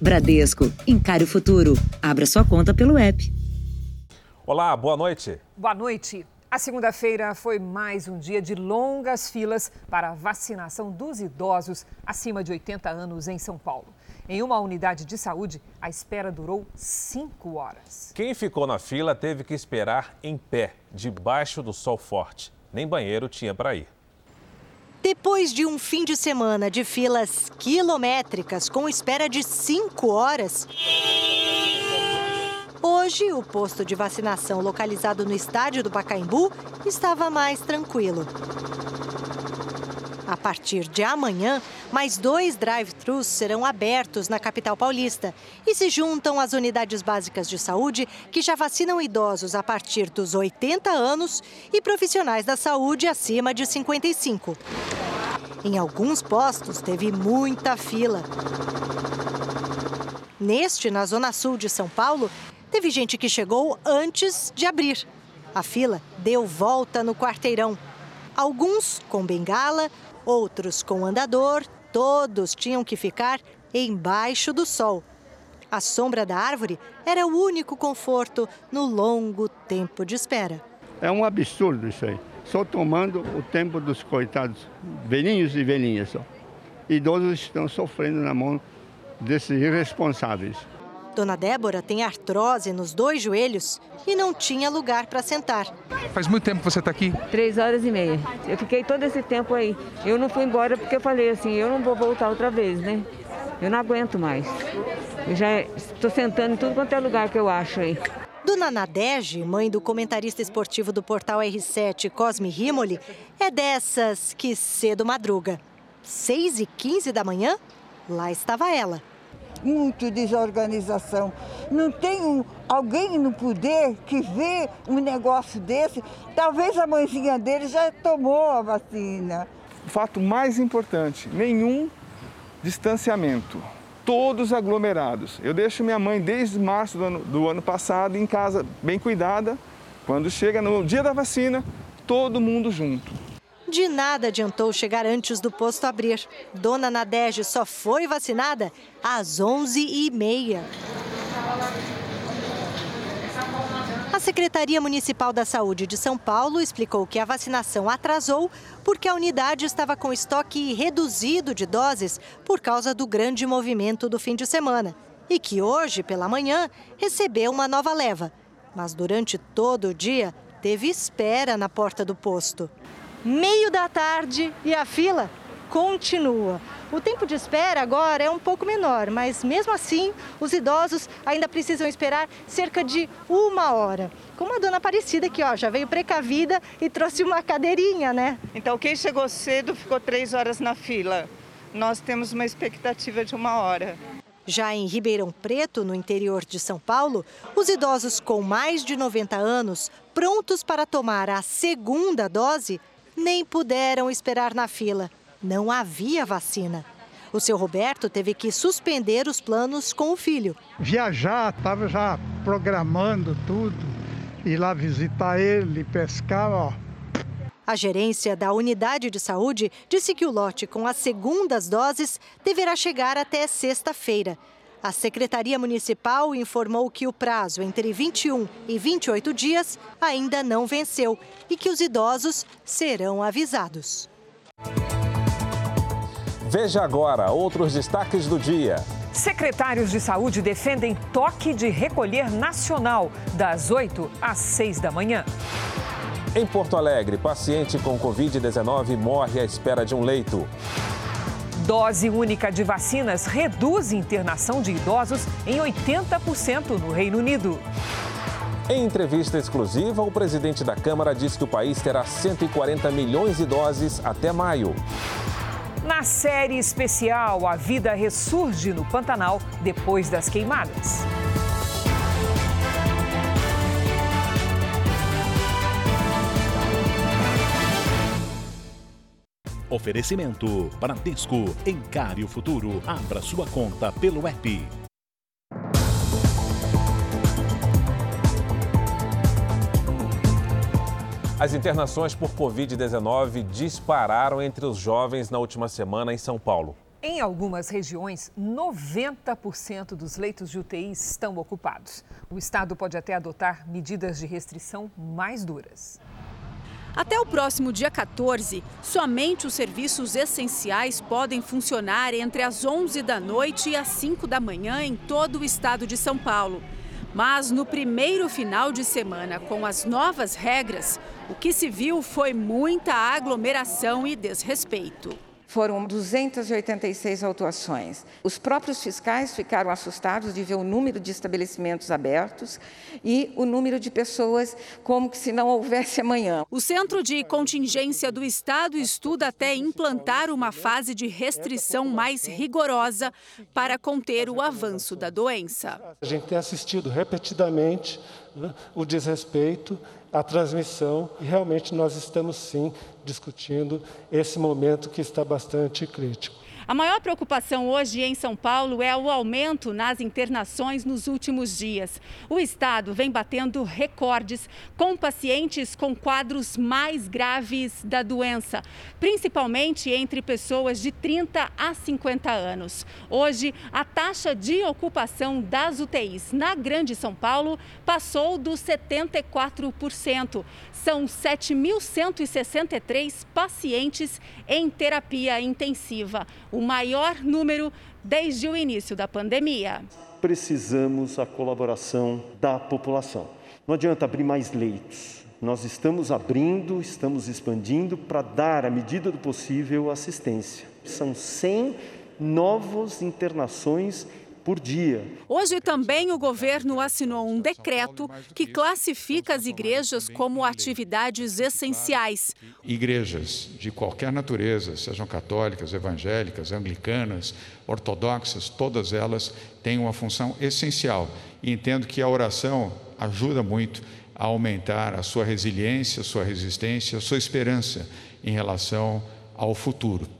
Bradesco, encare o futuro. Abra sua conta pelo app. Olá, boa noite. Boa noite. A segunda-feira foi mais um dia de longas filas para a vacinação dos idosos acima de 80 anos em São Paulo. Em uma unidade de saúde, a espera durou cinco horas. Quem ficou na fila teve que esperar em pé, debaixo do sol forte. Nem banheiro tinha para ir. Depois de um fim de semana de filas quilométricas com espera de cinco horas, Hoje, o posto de vacinação localizado no estádio do Pacaembu estava mais tranquilo. A partir de amanhã, mais dois drive-thrus serão abertos na capital paulista e se juntam às unidades básicas de saúde que já vacinam idosos a partir dos 80 anos e profissionais da saúde acima de 55. Em alguns postos, teve muita fila. Neste, na zona sul de São Paulo, Teve gente que chegou antes de abrir. A fila deu volta no quarteirão. Alguns com bengala, outros com andador, todos tinham que ficar embaixo do sol. A sombra da árvore era o único conforto no longo tempo de espera. É um absurdo isso aí. Só tomando o tempo dos coitados, velhinhos e velhinhas. Idosos estão sofrendo na mão desses irresponsáveis. Dona Débora tem artrose nos dois joelhos e não tinha lugar para sentar. Faz muito tempo que você está aqui? Três horas e meia. Eu fiquei todo esse tempo aí. Eu não fui embora porque eu falei assim, eu não vou voltar outra vez, né? Eu não aguento mais. Eu já estou sentando em tudo quanto é lugar que eu acho aí. Dona Nadege, mãe do comentarista esportivo do portal R7, Cosme Rimoli, é dessas que cedo madruga. 6 e 15 da manhã, lá estava ela muito desorganização. Não tem um, alguém no poder que vê um negócio desse. Talvez a mãezinha dele já tomou a vacina. O fato mais importante: nenhum distanciamento. Todos aglomerados. Eu deixo minha mãe desde março do ano, do ano passado em casa, bem cuidada. Quando chega no dia da vacina, todo mundo junto. De nada adiantou chegar antes do posto abrir. Dona Nadege só foi vacinada às 11h30. A Secretaria Municipal da Saúde de São Paulo explicou que a vacinação atrasou porque a unidade estava com estoque reduzido de doses por causa do grande movimento do fim de semana e que hoje, pela manhã, recebeu uma nova leva. Mas durante todo o dia, teve espera na porta do posto meio da tarde e a fila continua. O tempo de espera agora é um pouco menor, mas mesmo assim, os idosos ainda precisam esperar cerca de uma hora. Como a dona Aparecida, que ó, já veio precavida e trouxe uma cadeirinha, né? Então, quem chegou cedo ficou três horas na fila. Nós temos uma expectativa de uma hora. Já em Ribeirão Preto, no interior de São Paulo, os idosos com mais de 90 anos, prontos para tomar a segunda dose, nem puderam esperar na fila. Não havia vacina. O seu Roberto teve que suspender os planos com o filho. Viajar, estava já programando tudo, ir lá visitar ele, pescar, ó. A gerência da unidade de saúde disse que o lote com as segundas doses deverá chegar até sexta-feira. A Secretaria Municipal informou que o prazo entre 21 e 28 dias ainda não venceu e que os idosos serão avisados. Veja agora outros destaques do dia. Secretários de saúde defendem toque de recolher nacional das 8 às 6 da manhã. Em Porto Alegre, paciente com Covid-19 morre à espera de um leito. Dose única de vacinas reduz internação de idosos em 80% no Reino Unido. Em entrevista exclusiva, o presidente da Câmara diz que o país terá 140 milhões de doses até maio. Na série especial, a vida ressurge no Pantanal depois das queimadas. Oferecimento: Bradesco. Encare o futuro. Abra sua conta pelo app. As internações por Covid-19 dispararam entre os jovens na última semana em São Paulo. Em algumas regiões, 90% dos leitos de UTI estão ocupados. O estado pode até adotar medidas de restrição mais duras. Até o próximo dia 14, somente os serviços essenciais podem funcionar entre as 11 da noite e as 5 da manhã em todo o estado de São Paulo. Mas no primeiro final de semana, com as novas regras, o que se viu foi muita aglomeração e desrespeito. Foram 286 autuações. Os próprios fiscais ficaram assustados de ver o número de estabelecimentos abertos e o número de pessoas como se não houvesse amanhã. O Centro de Contingência do Estado estuda até implantar uma fase de restrição mais rigorosa para conter o avanço da doença. A gente tem assistido repetidamente né, o desrespeito a transmissão e realmente nós estamos sim discutindo esse momento que está bastante crítico. A maior preocupação hoje em São Paulo é o aumento nas internações nos últimos dias. O estado vem batendo recordes com pacientes com quadros mais graves da doença, principalmente entre pessoas de 30 a 50 anos. Hoje, a taxa de ocupação das UTIs na Grande São Paulo passou dos 74%. São 7.163 pacientes em terapia intensiva maior número desde o início da pandemia. Precisamos a colaboração da população. Não adianta abrir mais leitos. Nós estamos abrindo, estamos expandindo para dar, à medida do possível, assistência. São 100 novas internações por dia. Hoje também o governo assinou um decreto que classifica as igrejas como atividades essenciais. Igrejas de qualquer natureza, sejam católicas, evangélicas, anglicanas, ortodoxas, todas elas têm uma função essencial. E entendo que a oração ajuda muito a aumentar a sua resiliência, a sua resistência, a sua esperança em relação ao futuro.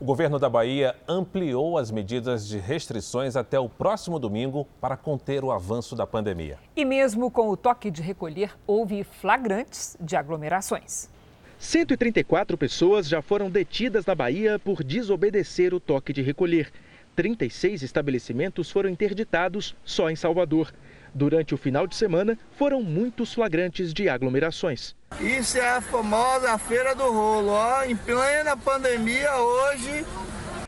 O governo da Bahia ampliou as medidas de restrições até o próximo domingo para conter o avanço da pandemia. E mesmo com o toque de recolher, houve flagrantes de aglomerações. 134 pessoas já foram detidas na Bahia por desobedecer o toque de recolher. 36 estabelecimentos foram interditados só em Salvador. Durante o final de semana, foram muitos flagrantes de aglomerações. Isso é a famosa Feira do Rolo, ó, em plena pandemia hoje.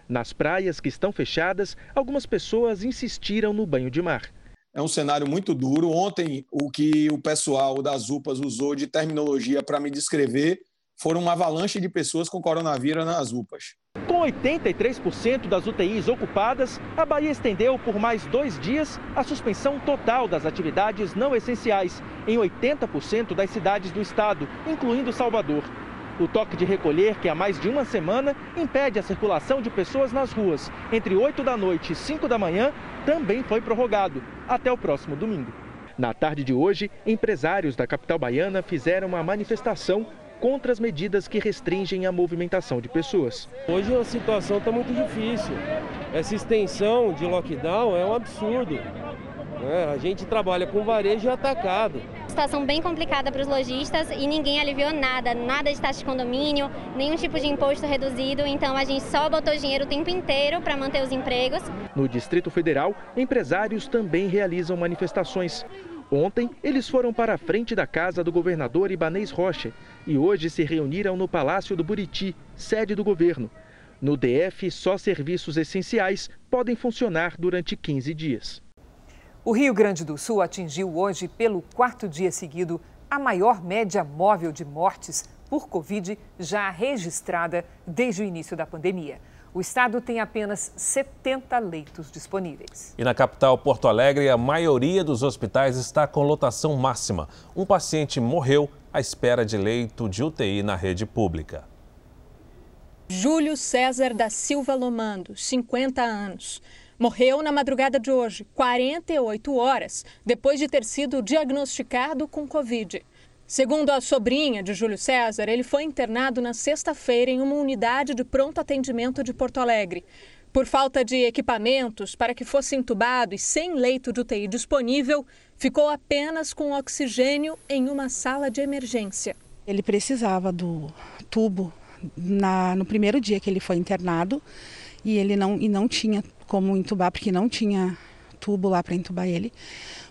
Nas praias que estão fechadas, algumas pessoas insistiram no banho de mar. É um cenário muito duro. Ontem, o que o pessoal das UPAs usou de terminologia para me descrever foram uma avalanche de pessoas com coronavírus nas UPAs. Com 83% das UTIs ocupadas, a Bahia estendeu por mais dois dias a suspensão total das atividades não essenciais em 80% das cidades do estado, incluindo Salvador. O toque de recolher, que há mais de uma semana impede a circulação de pessoas nas ruas entre 8 da noite e 5 da manhã, também foi prorrogado até o próximo domingo. Na tarde de hoje, empresários da capital baiana fizeram uma manifestação contra as medidas que restringem a movimentação de pessoas. Hoje a situação está muito difícil. Essa extensão de lockdown é um absurdo. Né? A gente trabalha com varejo e atacado. Situação bem complicada para os lojistas e ninguém aliviou nada, nada de taxa de condomínio, nenhum tipo de imposto reduzido, então a gente só botou dinheiro o tempo inteiro para manter os empregos. No Distrito Federal, empresários também realizam manifestações. Ontem, eles foram para a frente da casa do governador Ibanês Rocha e hoje se reuniram no Palácio do Buriti, sede do governo. No DF, só serviços essenciais podem funcionar durante 15 dias. O Rio Grande do Sul atingiu hoje, pelo quarto dia seguido, a maior média móvel de mortes por Covid já registrada desde o início da pandemia. O estado tem apenas 70 leitos disponíveis. E na capital Porto Alegre, a maioria dos hospitais está com lotação máxima. Um paciente morreu à espera de leito de UTI na rede pública. Júlio César da Silva Lomando, 50 anos. Morreu na madrugada de hoje, 48 horas, depois de ter sido diagnosticado com Covid. Segundo a sobrinha de Júlio César, ele foi internado na sexta-feira em uma unidade de pronto atendimento de Porto Alegre. Por falta de equipamentos para que fosse entubado e sem leito de UTI disponível, ficou apenas com oxigênio em uma sala de emergência. Ele precisava do tubo na, no primeiro dia que ele foi internado e ele não, e não tinha como entubar, porque não tinha tubo lá para entubar ele.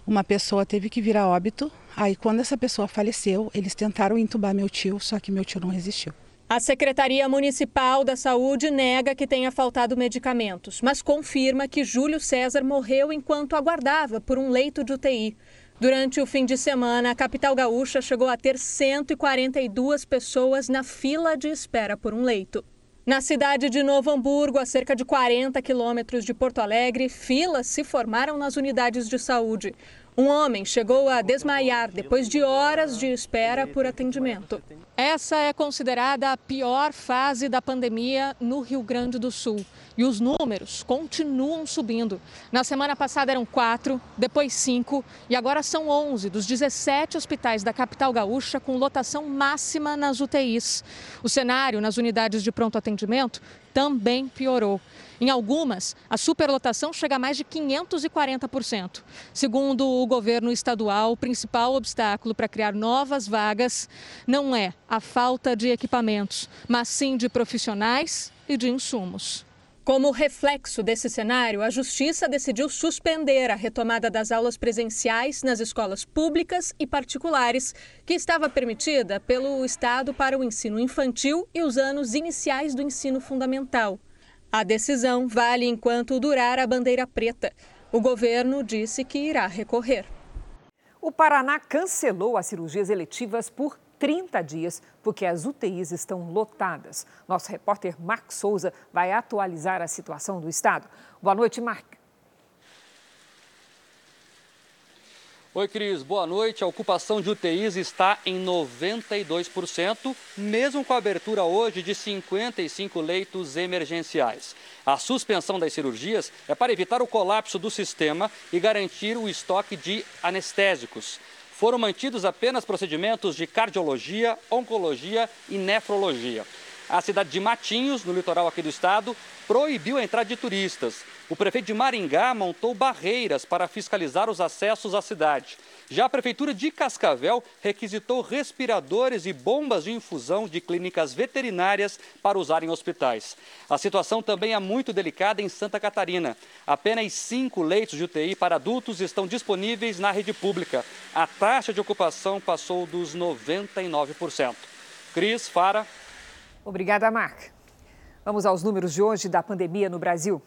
Uma pessoa teve que vir a óbito. Aí, quando essa pessoa faleceu, eles tentaram entubar meu tio, só que meu tio não resistiu. A Secretaria Municipal da Saúde nega que tenha faltado medicamentos, mas confirma que Júlio César morreu enquanto aguardava por um leito de UTI. Durante o fim de semana, a capital gaúcha chegou a ter 142 pessoas na fila de espera por um leito. Na cidade de Novo Hamburgo, a cerca de 40 quilômetros de Porto Alegre, filas se formaram nas unidades de saúde. Um homem chegou a desmaiar depois de horas de espera por atendimento. Essa é considerada a pior fase da pandemia no Rio Grande do Sul. E os números continuam subindo. Na semana passada eram quatro, depois cinco e agora são 11 dos 17 hospitais da capital gaúcha com lotação máxima nas UTIs. O cenário nas unidades de pronto atendimento também piorou. Em algumas, a superlotação chega a mais de 540%. Segundo o governo estadual, o principal obstáculo para criar novas vagas não é a falta de equipamentos, mas sim de profissionais e de insumos. Como reflexo desse cenário, a Justiça decidiu suspender a retomada das aulas presenciais nas escolas públicas e particulares, que estava permitida pelo Estado para o ensino infantil e os anos iniciais do ensino fundamental. A decisão vale enquanto durar a bandeira preta. O governo disse que irá recorrer. O Paraná cancelou as cirurgias eletivas por 30 dias, porque as UTIs estão lotadas. Nosso repórter Marcos Souza vai atualizar a situação do estado. Boa noite, Marcos. Oi, Cris. Boa noite. A ocupação de UTIs está em 92%, mesmo com a abertura hoje de 55 leitos emergenciais. A suspensão das cirurgias é para evitar o colapso do sistema e garantir o estoque de anestésicos. Foram mantidos apenas procedimentos de cardiologia, oncologia e nefrologia. A cidade de Matinhos, no litoral aqui do estado, proibiu a entrada de turistas. O prefeito de Maringá montou barreiras para fiscalizar os acessos à cidade. Já a prefeitura de Cascavel requisitou respiradores e bombas de infusão de clínicas veterinárias para usar em hospitais. A situação também é muito delicada em Santa Catarina. Apenas cinco leitos de UTI para adultos estão disponíveis na rede pública. A taxa de ocupação passou dos 99%. Cris, Fara. Obrigada, Marc. Vamos aos números de hoje da pandemia no Brasil.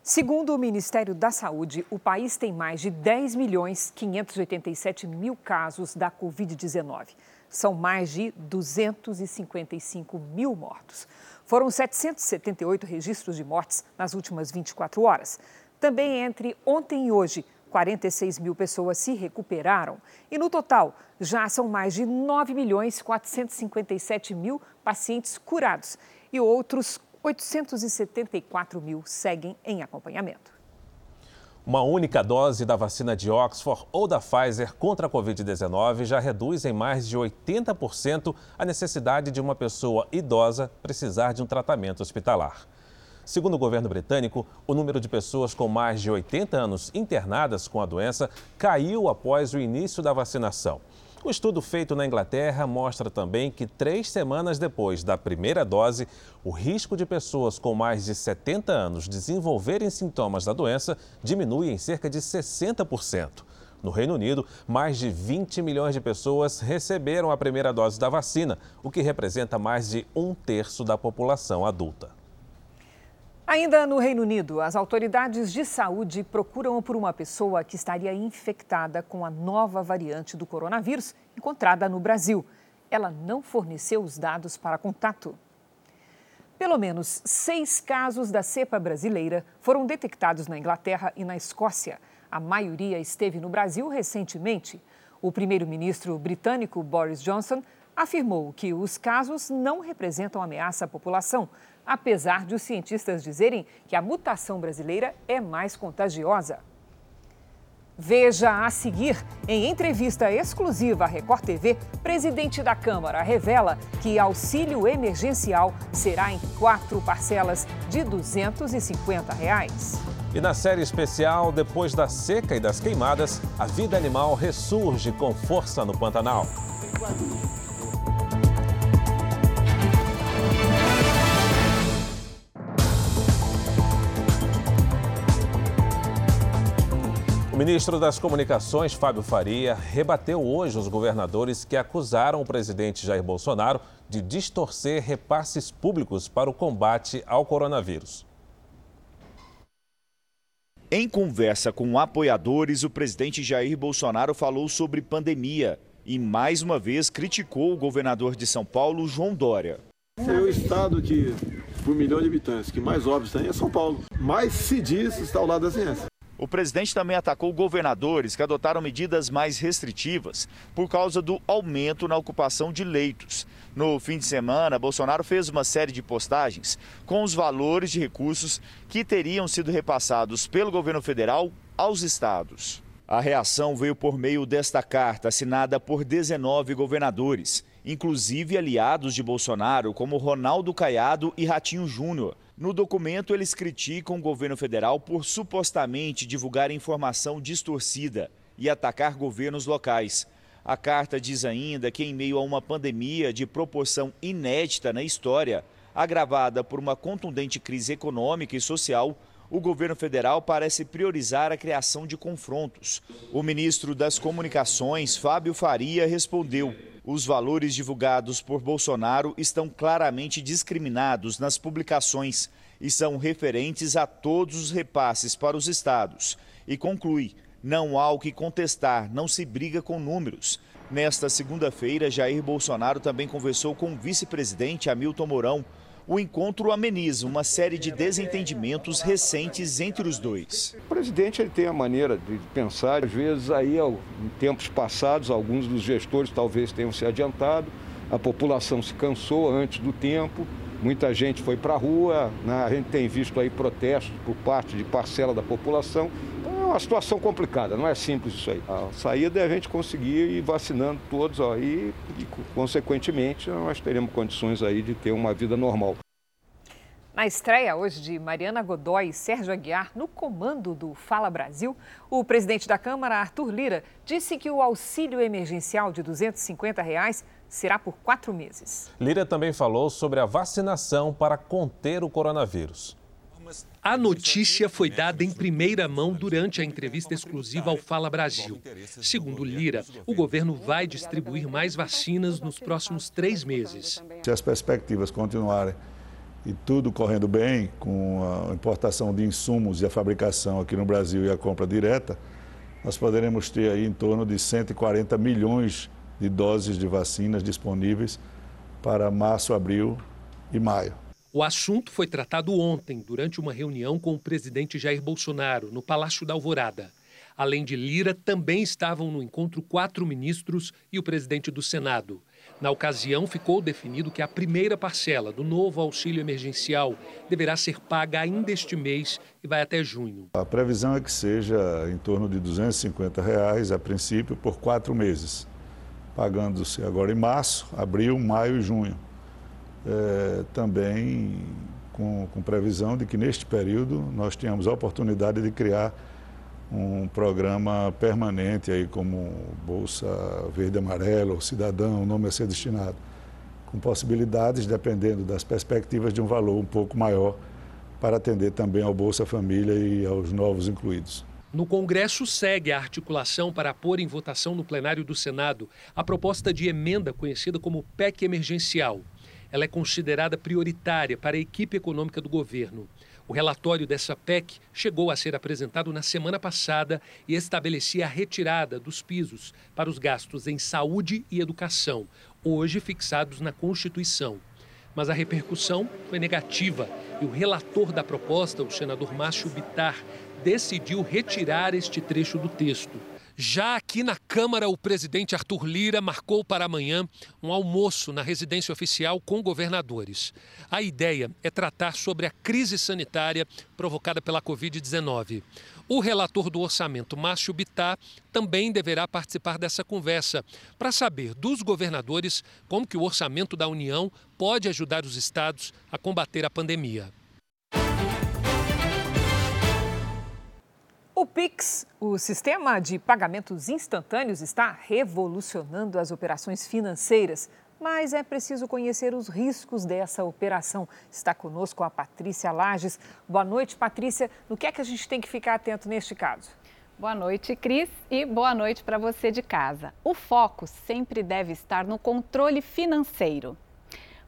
Segundo o Ministério da Saúde, o país tem mais de 10 milhões 587 mil casos da Covid-19. São mais de 255 mil mortos. Foram 778 registros de mortes nas últimas 24 horas. Também entre ontem e hoje, 46 mil pessoas se recuperaram. E no total, já são mais de 9 milhões 457 mil pacientes curados e outros 874 mil seguem em acompanhamento. Uma única dose da vacina de Oxford ou da Pfizer contra a Covid-19 já reduz em mais de 80% a necessidade de uma pessoa idosa precisar de um tratamento hospitalar. Segundo o governo britânico, o número de pessoas com mais de 80 anos internadas com a doença caiu após o início da vacinação. O estudo feito na Inglaterra mostra também que três semanas depois da primeira dose, o risco de pessoas com mais de 70 anos desenvolverem sintomas da doença diminui em cerca de 60%. No Reino Unido, mais de 20 milhões de pessoas receberam a primeira dose da vacina, o que representa mais de um terço da população adulta. Ainda no Reino Unido, as autoridades de saúde procuram por uma pessoa que estaria infectada com a nova variante do coronavírus encontrada no Brasil. Ela não forneceu os dados para contato. Pelo menos seis casos da cepa brasileira foram detectados na Inglaterra e na Escócia. A maioria esteve no Brasil recentemente. O primeiro-ministro britânico Boris Johnson afirmou que os casos não representam ameaça à população, apesar de os cientistas dizerem que a mutação brasileira é mais contagiosa. Veja a seguir, em entrevista exclusiva à Record TV, presidente da Câmara revela que auxílio emergencial será em quatro parcelas de 250 reais. E na série especial, depois da seca e das queimadas, a vida animal ressurge com força no Pantanal. O ministro das Comunicações, Fábio Faria, rebateu hoje os governadores que acusaram o presidente Jair Bolsonaro de distorcer repasses públicos para o combate ao coronavírus. Em conversa com apoiadores, o presidente Jair Bolsonaro falou sobre pandemia e mais uma vez criticou o governador de São Paulo, João Dória. É o estado que, por milhão de habitantes, que mais óbitos tem é São Paulo. Mas se diz está ao lado da ciência. O presidente também atacou governadores que adotaram medidas mais restritivas por causa do aumento na ocupação de leitos. No fim de semana, Bolsonaro fez uma série de postagens com os valores de recursos que teriam sido repassados pelo governo federal aos estados. A reação veio por meio desta carta assinada por 19 governadores, inclusive aliados de Bolsonaro como Ronaldo Caiado e Ratinho Júnior. No documento, eles criticam o governo federal por supostamente divulgar informação distorcida e atacar governos locais. A carta diz ainda que, em meio a uma pandemia de proporção inédita na história, agravada por uma contundente crise econômica e social, o governo federal parece priorizar a criação de confrontos. O ministro das Comunicações, Fábio Faria, respondeu: os valores divulgados por Bolsonaro estão claramente discriminados nas publicações e são referentes a todos os repasses para os estados. E conclui: não há o que contestar, não se briga com números. Nesta segunda-feira, Jair Bolsonaro também conversou com o vice-presidente Hamilton Mourão o encontro ameniza uma série de desentendimentos recentes entre os dois. O presidente ele tem a maneira de pensar, às vezes aí em tempos passados alguns dos gestores talvez tenham se adiantado, a população se cansou antes do tempo, muita gente foi para a rua, né? a gente tem visto aí protestos por parte de parcela da população. Uma situação complicada, não é simples isso aí. A saída é a gente conseguir ir vacinando todos aí e, consequentemente, nós teremos condições aí de ter uma vida normal. Na estreia hoje de Mariana Godoy e Sérgio Aguiar no comando do Fala Brasil, o presidente da Câmara, Arthur Lira, disse que o auxílio emergencial de 250 reais será por quatro meses. Lira também falou sobre a vacinação para conter o coronavírus. A notícia foi dada em primeira mão durante a entrevista exclusiva ao Fala Brasil. Segundo Lira, o governo vai distribuir mais vacinas nos próximos três meses. Se as perspectivas continuarem e tudo correndo bem, com a importação de insumos e a fabricação aqui no Brasil e a compra direta, nós poderemos ter aí em torno de 140 milhões de doses de vacinas disponíveis para março, abril e maio. O assunto foi tratado ontem, durante uma reunião com o presidente Jair Bolsonaro, no Palácio da Alvorada. Além de Lira, também estavam no encontro quatro ministros e o presidente do Senado. Na ocasião, ficou definido que a primeira parcela do novo auxílio emergencial deverá ser paga ainda este mês e vai até junho. A previsão é que seja em torno de 250 reais, a princípio, por quatro meses, pagando-se agora em março, abril, maio e junho. É, também com, com previsão de que neste período nós tenhamos a oportunidade de criar um programa permanente aí como Bolsa Verde Amarelo Cidadão, o nome a ser destinado, com possibilidades, dependendo das perspectivas, de um valor um pouco maior para atender também ao Bolsa Família e aos novos incluídos. No Congresso segue a articulação para pôr em votação no plenário do Senado a proposta de emenda conhecida como PEC emergencial. Ela é considerada prioritária para a equipe econômica do governo. O relatório dessa PEC chegou a ser apresentado na semana passada e estabelecia a retirada dos pisos para os gastos em saúde e educação, hoje fixados na Constituição. Mas a repercussão foi negativa e o relator da proposta, o senador Márcio Bitar, decidiu retirar este trecho do texto. Já aqui na Câmara, o presidente Arthur Lira marcou para amanhã um almoço na residência oficial com governadores. A ideia é tratar sobre a crise sanitária provocada pela Covid-19. O relator do orçamento, Márcio Bittar, também deverá participar dessa conversa para saber dos governadores como que o orçamento da União pode ajudar os estados a combater a pandemia. O Pix, o sistema de pagamentos instantâneos, está revolucionando as operações financeiras, mas é preciso conhecer os riscos dessa operação. Está conosco a Patrícia Lages. Boa noite, Patrícia. No que é que a gente tem que ficar atento neste caso? Boa noite, Cris, e boa noite para você de casa. O foco sempre deve estar no controle financeiro.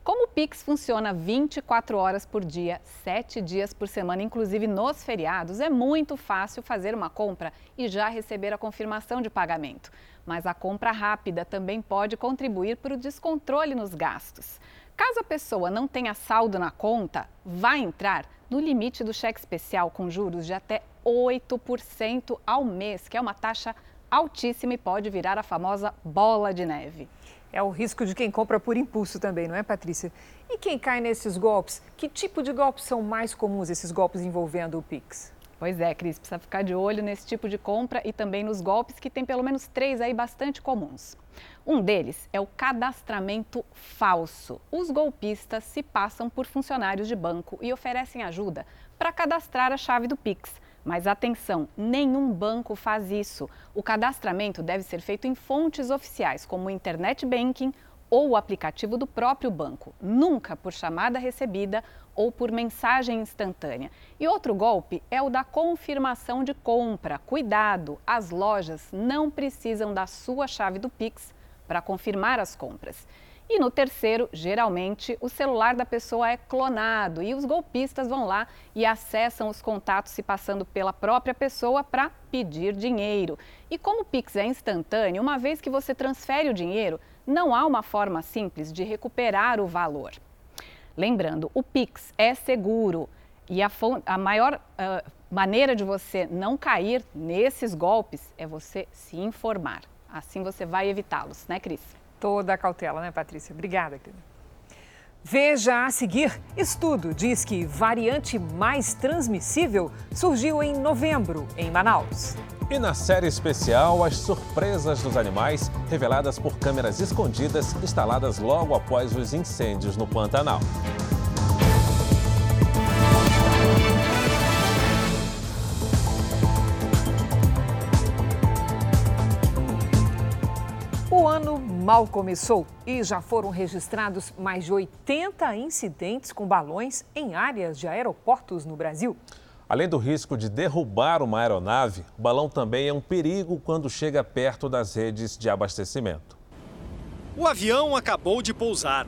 Como o Pix funciona 24 horas por dia, 7 dias por semana, inclusive nos feriados, é muito fácil fazer uma compra e já receber a confirmação de pagamento. Mas a compra rápida também pode contribuir para o descontrole nos gastos. Caso a pessoa não tenha saldo na conta, vai entrar no limite do cheque especial com juros de até 8% ao mês, que é uma taxa altíssima e pode virar a famosa bola de neve. É o risco de quem compra por impulso também, não é, Patrícia? E quem cai nesses golpes? Que tipo de golpes são mais comuns, esses golpes envolvendo o Pix? Pois é, Cris, precisa ficar de olho nesse tipo de compra e também nos golpes que tem pelo menos três aí bastante comuns. Um deles é o cadastramento falso. Os golpistas se passam por funcionários de banco e oferecem ajuda para cadastrar a chave do Pix. Mas atenção, nenhum banco faz isso. O cadastramento deve ser feito em fontes oficiais, como o Internet Banking ou o aplicativo do próprio banco, nunca por chamada recebida ou por mensagem instantânea. E outro golpe é o da confirmação de compra. Cuidado, as lojas não precisam da sua chave do Pix para confirmar as compras. E no terceiro, geralmente, o celular da pessoa é clonado e os golpistas vão lá e acessam os contatos se passando pela própria pessoa para pedir dinheiro. E como o Pix é instantâneo, uma vez que você transfere o dinheiro, não há uma forma simples de recuperar o valor. Lembrando, o Pix é seguro e a, a maior uh, maneira de você não cair nesses golpes é você se informar. Assim você vai evitá-los, né, Cris? Toda a cautela, né, Patrícia? Obrigada, querida. Veja a seguir: estudo diz que variante mais transmissível surgiu em novembro em Manaus. E na série especial, as surpresas dos animais reveladas por câmeras escondidas instaladas logo após os incêndios no Pantanal. Mal começou e já foram registrados mais de 80 incidentes com balões em áreas de aeroportos no Brasil. Além do risco de derrubar uma aeronave, o balão também é um perigo quando chega perto das redes de abastecimento. O avião acabou de pousar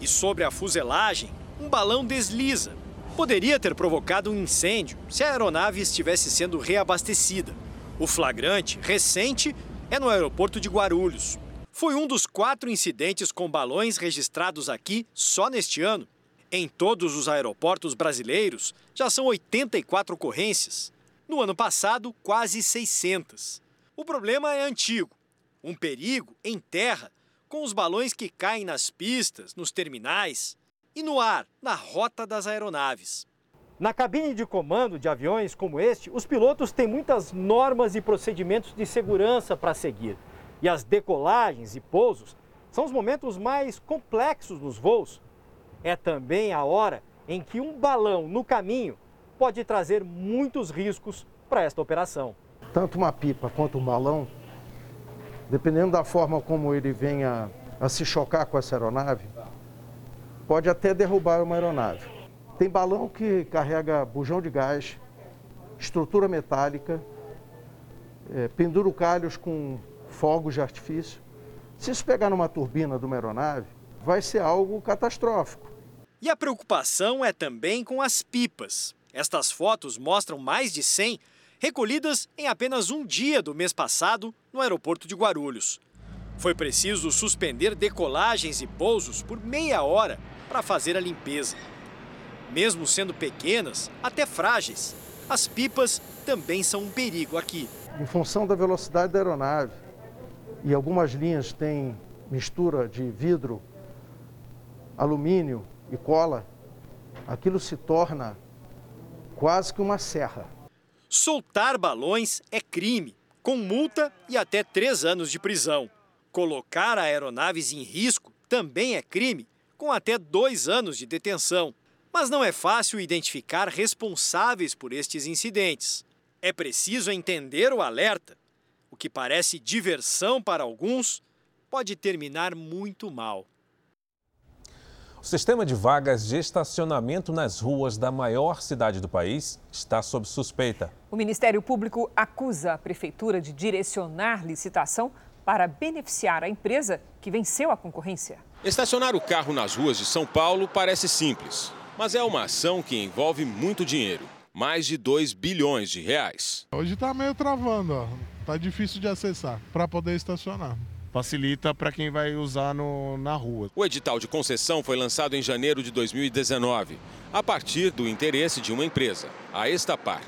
e sobre a fuselagem, um balão desliza. Poderia ter provocado um incêndio se a aeronave estivesse sendo reabastecida. O flagrante, recente, é no aeroporto de Guarulhos. Foi um dos quatro incidentes com balões registrados aqui só neste ano. Em todos os aeroportos brasileiros, já são 84 ocorrências. No ano passado, quase 600. O problema é antigo. Um perigo em terra, com os balões que caem nas pistas, nos terminais e no ar, na rota das aeronaves. Na cabine de comando de aviões como este, os pilotos têm muitas normas e procedimentos de segurança para seguir e as decolagens e pousos são os momentos mais complexos nos voos. É também a hora em que um balão no caminho pode trazer muitos riscos para esta operação. Tanto uma pipa quanto um balão, dependendo da forma como ele venha a se chocar com essa aeronave, pode até derrubar uma aeronave. Tem balão que carrega bujão de gás, estrutura metálica, é, pendurocalhos com fogos de artifício. Se isso pegar numa turbina de uma aeronave, vai ser algo catastrófico. E a preocupação é também com as pipas. Estas fotos mostram mais de 100 recolhidas em apenas um dia do mês passado no aeroporto de Guarulhos. Foi preciso suspender decolagens e pousos por meia hora para fazer a limpeza. Mesmo sendo pequenas, até frágeis, as pipas também são um perigo aqui. Em função da velocidade da aeronave, e algumas linhas têm mistura de vidro, alumínio e cola, aquilo se torna quase que uma serra. Soltar balões é crime, com multa e até três anos de prisão. Colocar aeronaves em risco também é crime, com até dois anos de detenção. Mas não é fácil identificar responsáveis por estes incidentes. É preciso entender o alerta o que parece diversão para alguns pode terminar muito mal. O sistema de vagas de estacionamento nas ruas da maior cidade do país está sob suspeita. O Ministério Público acusa a Prefeitura de direcionar licitação para beneficiar a empresa que venceu a concorrência. Estacionar o carro nas ruas de São Paulo parece simples, mas é uma ação que envolve muito dinheiro mais de 2 bilhões de reais. Hoje está meio travando, ó. Tá difícil de acessar para poder estacionar facilita para quem vai usar no, na rua. O edital de concessão foi lançado em janeiro de 2019, a partir do interesse de uma empresa, a Estapar.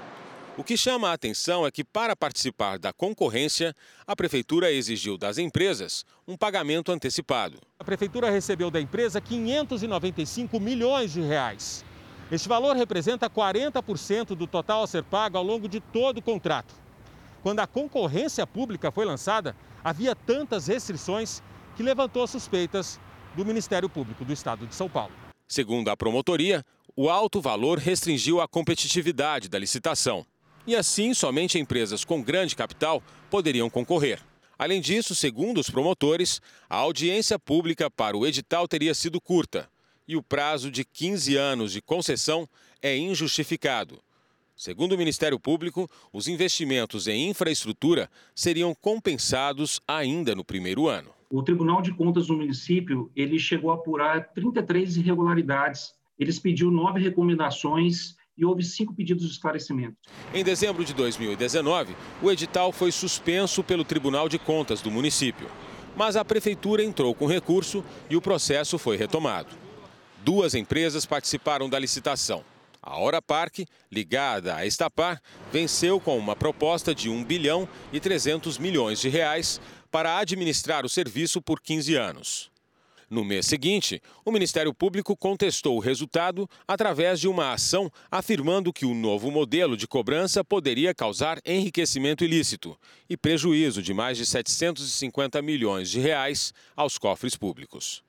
O que chama a atenção é que, para participar da concorrência, a Prefeitura exigiu das empresas um pagamento antecipado. A Prefeitura recebeu da empresa 595 milhões de reais. Este valor representa 40% do total a ser pago ao longo de todo o contrato. Quando a concorrência pública foi lançada, havia tantas restrições que levantou suspeitas do Ministério Público do Estado de São Paulo. Segundo a promotoria, o alto valor restringiu a competitividade da licitação. E assim, somente empresas com grande capital poderiam concorrer. Além disso, segundo os promotores, a audiência pública para o edital teria sido curta e o prazo de 15 anos de concessão é injustificado. Segundo o Ministério Público, os investimentos em infraestrutura seriam compensados ainda no primeiro ano. O Tribunal de Contas do município ele chegou a apurar 33 irregularidades. Eles pediu nove recomendações e houve cinco pedidos de esclarecimento. Em dezembro de 2019, o edital foi suspenso pelo Tribunal de Contas do município. Mas a prefeitura entrou com recurso e o processo foi retomado. Duas empresas participaram da licitação. A Hora Parque, ligada à Estapar, venceu com uma proposta de 1 bilhão e 300 milhões de reais para administrar o serviço por 15 anos. No mês seguinte, o Ministério Público contestou o resultado através de uma ação afirmando que o novo modelo de cobrança poderia causar enriquecimento ilícito e prejuízo de mais de 750 milhões de reais aos cofres públicos.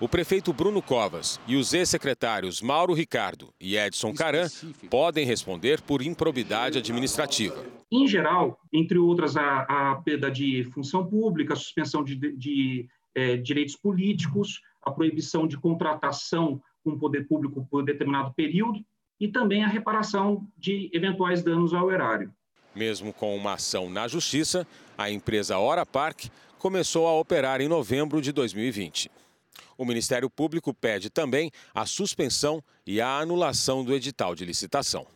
O prefeito Bruno Covas e os ex-secretários Mauro Ricardo e Edson Caran podem responder por improbidade administrativa. Em geral, entre outras, a, a perda de função pública, a suspensão de, de, é, direitos políticos, a proibição de contratação com o poder público por determinado período e também a reparação de eventuais danos ao erário. Mesmo com uma ação na justiça, a empresa Hora Park começou a operar em novembro de 2020. O Ministério Público pede também a suspensão e a anulação do edital de licitação.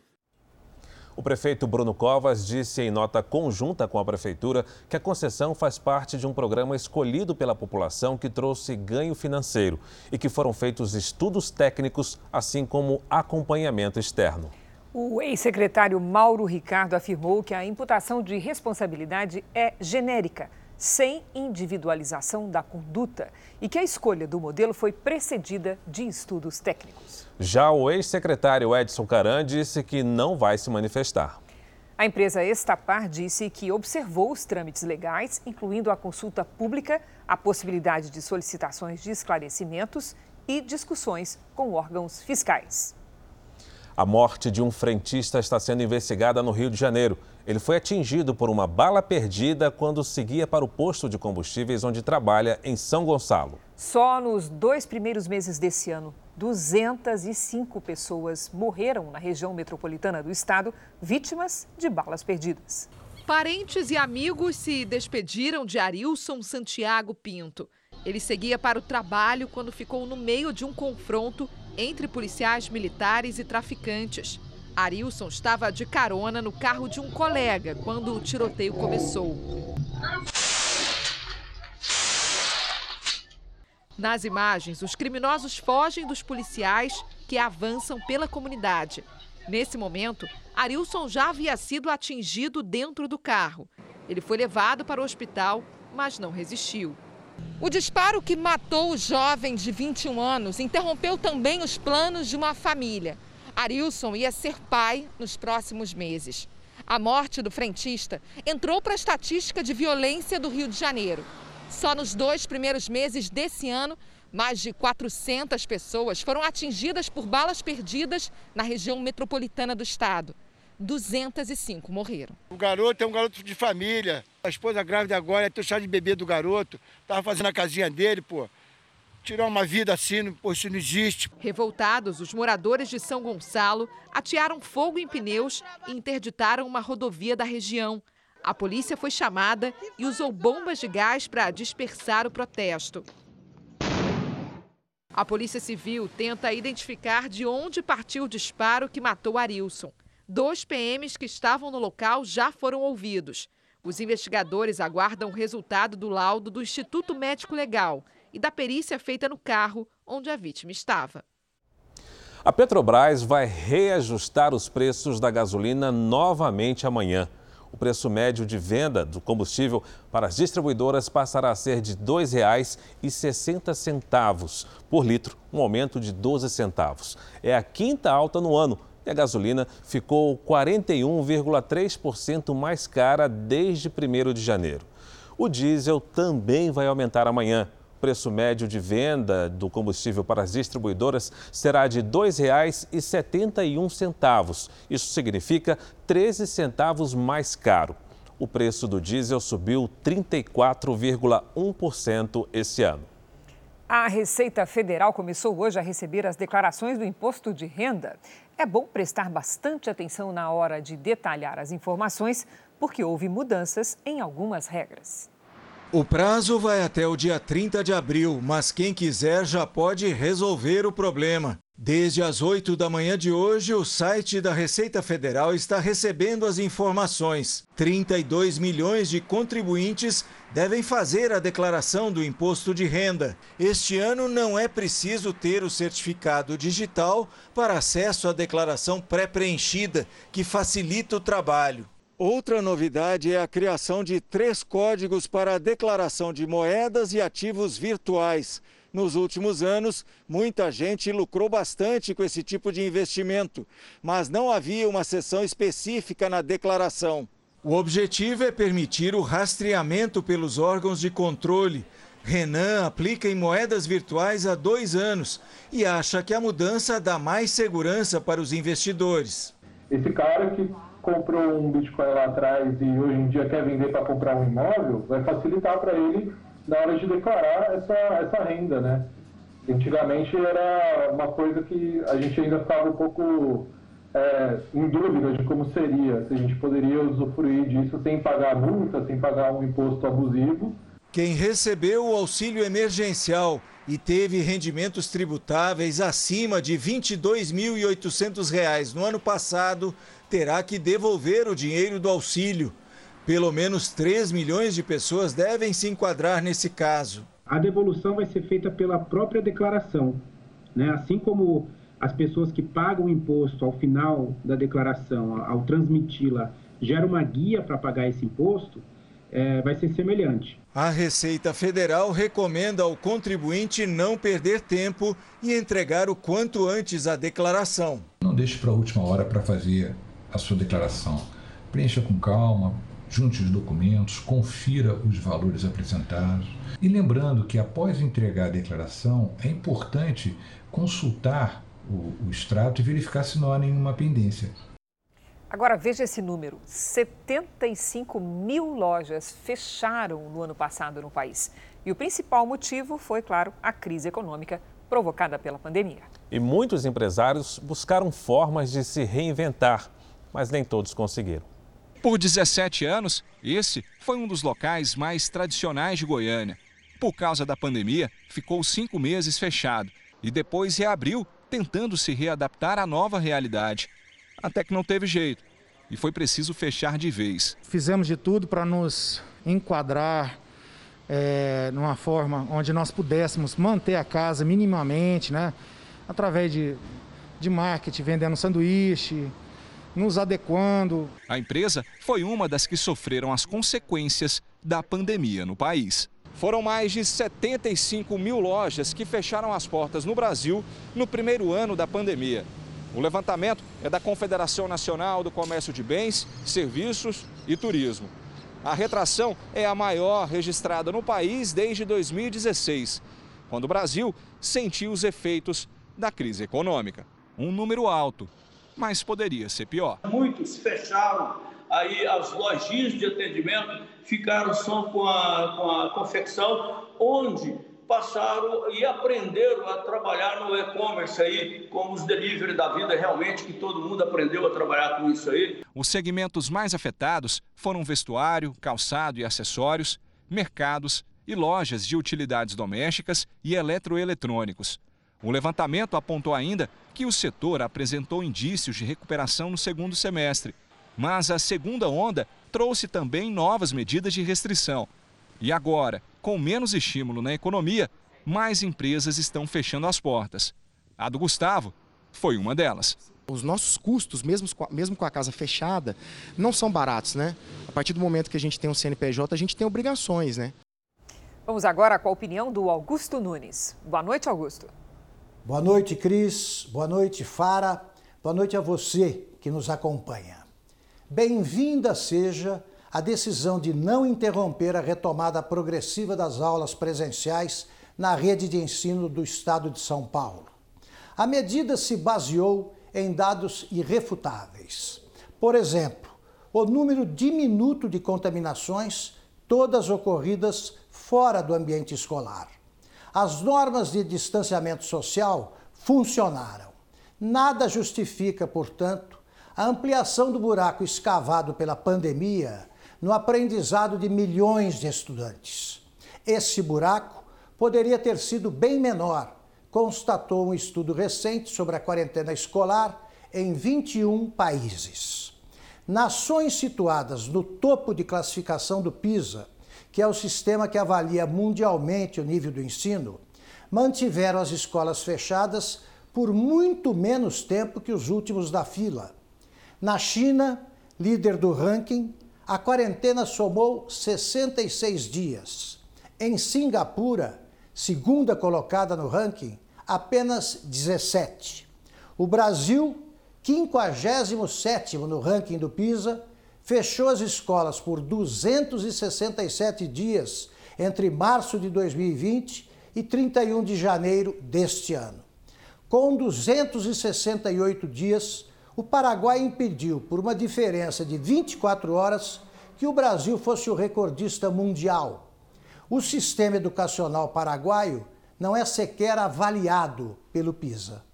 O prefeito Bruno Covas disse em nota conjunta com a prefeitura que a concessão faz parte de um programa escolhido pela população que trouxe ganho financeiro e que foram feitos estudos técnicos, assim como acompanhamento externo. O ex-secretário Mauro Ricardo afirmou que a imputação de responsabilidade é genérica sem individualização da conduta e que a escolha do modelo foi precedida de estudos técnicos. Já o ex-secretário Edson Caran disse que não vai se manifestar. A empresa Estapar disse que observou os trâmites legais, incluindo a consulta pública, a possibilidade de solicitações de esclarecimentos e discussões com órgãos fiscais. A morte de um frentista está sendo investigada no Rio de Janeiro. Ele foi atingido por uma bala perdida quando seguia para o posto de combustíveis onde trabalha em São Gonçalo. Só nos dois primeiros meses desse ano, 205 pessoas morreram na região metropolitana do estado, vítimas de balas perdidas. Parentes e amigos se despediram de Arilson Santiago Pinto. Ele seguia para o trabalho quando ficou no meio de um confronto entre policiais militares e traficantes. Arilson estava de carona no carro de um colega quando o tiroteio começou. Nas imagens, os criminosos fogem dos policiais que avançam pela comunidade. Nesse momento, Arilson já havia sido atingido dentro do carro. Ele foi levado para o hospital, mas não resistiu. O disparo que matou o jovem de 21 anos interrompeu também os planos de uma família. Arilson ia ser pai nos próximos meses. A morte do frentista entrou para a estatística de violência do Rio de Janeiro. Só nos dois primeiros meses desse ano, mais de 400 pessoas foram atingidas por balas perdidas na região metropolitana do estado. 205 morreram. O garoto é um garoto de família. A esposa grávida agora é ter o chá de bebê do garoto. Tava fazendo a casinha dele, pô. tirar uma vida assim, pois isso não existe. Revoltados, os moradores de São Gonçalo atearam fogo em pneus e interditaram uma rodovia da região. A polícia foi chamada e usou bombas de gás para dispersar o protesto. A Polícia Civil tenta identificar de onde partiu o disparo que matou Arilson. Dois PMs que estavam no local já foram ouvidos. Os investigadores aguardam o resultado do laudo do Instituto Médico Legal e da perícia feita no carro onde a vítima estava. A Petrobras vai reajustar os preços da gasolina novamente amanhã. O preço médio de venda do combustível para as distribuidoras passará a ser de R$ 2,60 por litro, um aumento de 12 centavos. É a quinta alta no ano e a gasolina ficou 41,3% mais cara desde 1 de janeiro. O diesel também vai aumentar amanhã. O preço médio de venda do combustível para as distribuidoras será de R$ 2,71. Isso significa 13 centavos mais caro. O preço do diesel subiu 34,1% esse ano. A Receita Federal começou hoje a receber as declarações do imposto de renda. É bom prestar bastante atenção na hora de detalhar as informações, porque houve mudanças em algumas regras. O prazo vai até o dia 30 de abril, mas quem quiser já pode resolver o problema. Desde as 8 da manhã de hoje, o site da Receita Federal está recebendo as informações. 32 milhões de contribuintes devem fazer a declaração do imposto de renda. Este ano não é preciso ter o certificado digital para acesso à declaração pré-preenchida, que facilita o trabalho. Outra novidade é a criação de três códigos para a declaração de moedas e ativos virtuais. Nos últimos anos, muita gente lucrou bastante com esse tipo de investimento, mas não havia uma seção específica na declaração. O objetivo é permitir o rastreamento pelos órgãos de controle. Renan aplica em moedas virtuais há dois anos e acha que a mudança dá mais segurança para os investidores. Esse cara que comprou um Bitcoin lá atrás e hoje em dia quer vender para comprar um imóvel, vai facilitar para ele na hora de declarar essa, essa renda, né? Antigamente era uma coisa que a gente ainda estava um pouco é, em dúvida de como seria, se a gente poderia usufruir disso sem pagar multa, sem pagar um imposto abusivo. Quem recebeu o auxílio emergencial e teve rendimentos tributáveis acima de R$ 22.800 no ano passado terá que devolver o dinheiro do auxílio. Pelo menos 3 milhões de pessoas devem se enquadrar nesse caso. A devolução vai ser feita pela própria declaração. Né? Assim como as pessoas que pagam o imposto ao final da declaração, ao transmiti-la, gera uma guia para pagar esse imposto, é, vai ser semelhante. A Receita Federal recomenda ao contribuinte não perder tempo e entregar o quanto antes a declaração. Não deixe para a última hora para fazer a sua declaração. Preencha com calma, junte os documentos, confira os valores apresentados. E lembrando que após entregar a declaração, é importante consultar o, o extrato e verificar se não há nenhuma pendência. Agora veja esse número: 75 mil lojas fecharam no ano passado no país. E o principal motivo foi, claro, a crise econômica provocada pela pandemia. E muitos empresários buscaram formas de se reinventar mas nem todos conseguiram. Por 17 anos, esse foi um dos locais mais tradicionais de Goiânia. Por causa da pandemia, ficou cinco meses fechado e depois reabriu, tentando se readaptar à nova realidade. Até que não teve jeito e foi preciso fechar de vez. Fizemos de tudo para nos enquadrar é, numa forma onde nós pudéssemos manter a casa minimamente, né? através de, de marketing, vendendo sanduíche, nos adequando. A empresa foi uma das que sofreram as consequências da pandemia no país. Foram mais de 75 mil lojas que fecharam as portas no Brasil no primeiro ano da pandemia. O levantamento é da Confederação Nacional do Comércio de Bens, Serviços e Turismo. A retração é a maior registrada no país desde 2016, quando o Brasil sentiu os efeitos da crise econômica. Um número alto mas poderia ser pior. Muitos fecharam aí as lojinhas de atendimento, ficaram só com a, com a confecção, onde passaram e aprenderam a trabalhar no e-commerce aí, como os delivery da vida, realmente que todo mundo aprendeu a trabalhar com isso aí. Os segmentos mais afetados foram vestuário, calçado e acessórios, mercados e lojas de utilidades domésticas e eletroeletrônicos. O levantamento apontou ainda que o setor apresentou indícios de recuperação no segundo semestre, mas a segunda onda trouxe também novas medidas de restrição. E agora, com menos estímulo na economia, mais empresas estão fechando as portas. A do Gustavo foi uma delas. Os nossos custos, mesmo com, a, mesmo com a casa fechada, não são baratos, né? A partir do momento que a gente tem um CNPJ, a gente tem obrigações, né? Vamos agora com a opinião do Augusto Nunes. Boa noite, Augusto. Boa noite, Cris. Boa noite, Fara. Boa noite a você que nos acompanha. Bem-vinda seja a decisão de não interromper a retomada progressiva das aulas presenciais na rede de ensino do Estado de São Paulo. A medida se baseou em dados irrefutáveis. Por exemplo, o número diminuto de contaminações, todas ocorridas fora do ambiente escolar. As normas de distanciamento social funcionaram. Nada justifica, portanto, a ampliação do buraco escavado pela pandemia no aprendizado de milhões de estudantes. Esse buraco poderia ter sido bem menor, constatou um estudo recente sobre a quarentena escolar em 21 países. Nações situadas no topo de classificação do PISA, que é o sistema que avalia mundialmente o nível do ensino, mantiveram as escolas fechadas por muito menos tempo que os últimos da fila. Na China, líder do ranking, a quarentena somou 66 dias. Em Singapura, segunda colocada no ranking, apenas 17. O Brasil, 57 no ranking do PISA, fechou as escolas por 267 dias entre março de 2020 e 31 de janeiro deste ano. Com 268 dias, o Paraguai impediu, por uma diferença de 24 horas, que o Brasil fosse o recordista mundial. O sistema educacional paraguaio não é sequer avaliado pelo PISA.